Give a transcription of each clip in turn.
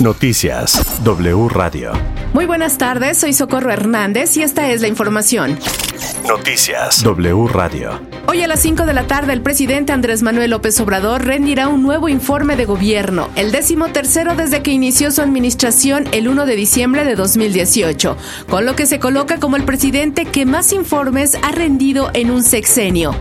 Noticias W Radio. Muy buenas tardes, soy Socorro Hernández y esta es la información. Noticias W Radio. Hoy a las 5 de la tarde el presidente Andrés Manuel López Obrador rendirá un nuevo informe de gobierno, el décimo tercero desde que inició su administración el 1 de diciembre de 2018, con lo que se coloca como el presidente que más informes ha rendido en un sexenio.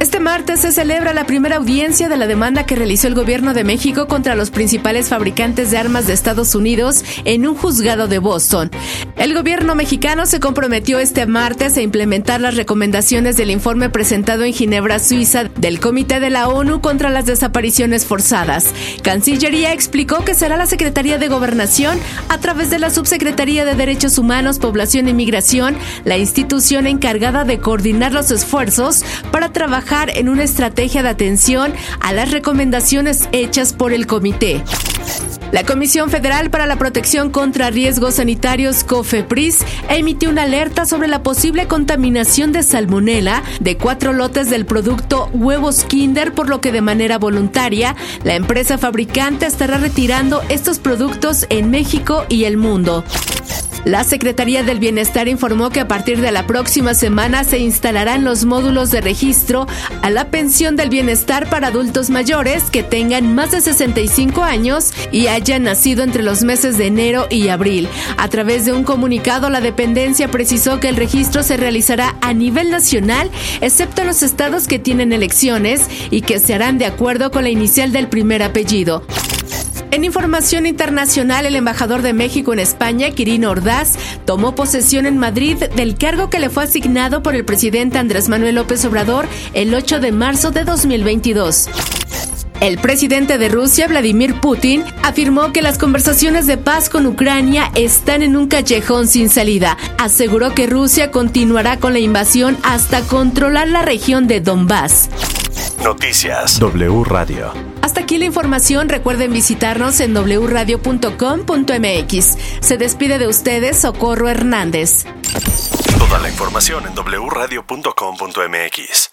Este martes se celebra la primera audiencia de la demanda que realizó el gobierno de México contra los principales fabricantes de armas de Estados Unidos en un juzgado de Boston. El gobierno mexicano se comprometió este martes a implementar las recomendaciones del informe presentado en Ginebra, Suiza, del Comité de la ONU contra las Desapariciones Forzadas. Cancillería explicó que será la Secretaría de Gobernación, a través de la Subsecretaría de Derechos Humanos, Población y Migración, la institución encargada de coordinar los esfuerzos para trabajar en una estrategia de atención a las recomendaciones hechas por el comité. La Comisión Federal para la Protección contra Riesgos Sanitarios, COFEPRIS, emitió una alerta sobre la posible contaminación de salmonela de cuatro lotes del producto huevos Kinder, por lo que de manera voluntaria la empresa fabricante estará retirando estos productos en México y el mundo. La Secretaría del Bienestar informó que a partir de la próxima semana se instalarán los módulos de registro a la pensión del bienestar para adultos mayores que tengan más de 65 años y hayan nacido entre los meses de enero y abril. A través de un comunicado, la dependencia precisó que el registro se realizará a nivel nacional, excepto los estados que tienen elecciones y que se harán de acuerdo con la inicial del primer apellido. En información internacional, el embajador de México en España, Quirino Ordaz, tomó posesión en Madrid del cargo que le fue asignado por el presidente Andrés Manuel López Obrador el 8 de marzo de 2022. El presidente de Rusia, Vladimir Putin, afirmó que las conversaciones de paz con Ucrania están en un callejón sin salida. Aseguró que Rusia continuará con la invasión hasta controlar la región de Donbass. Noticias W Radio. Hasta aquí la información. Recuerden visitarnos en wradio.com.mx. Se despide de ustedes Socorro Hernández. Toda la información en wradio.com.mx.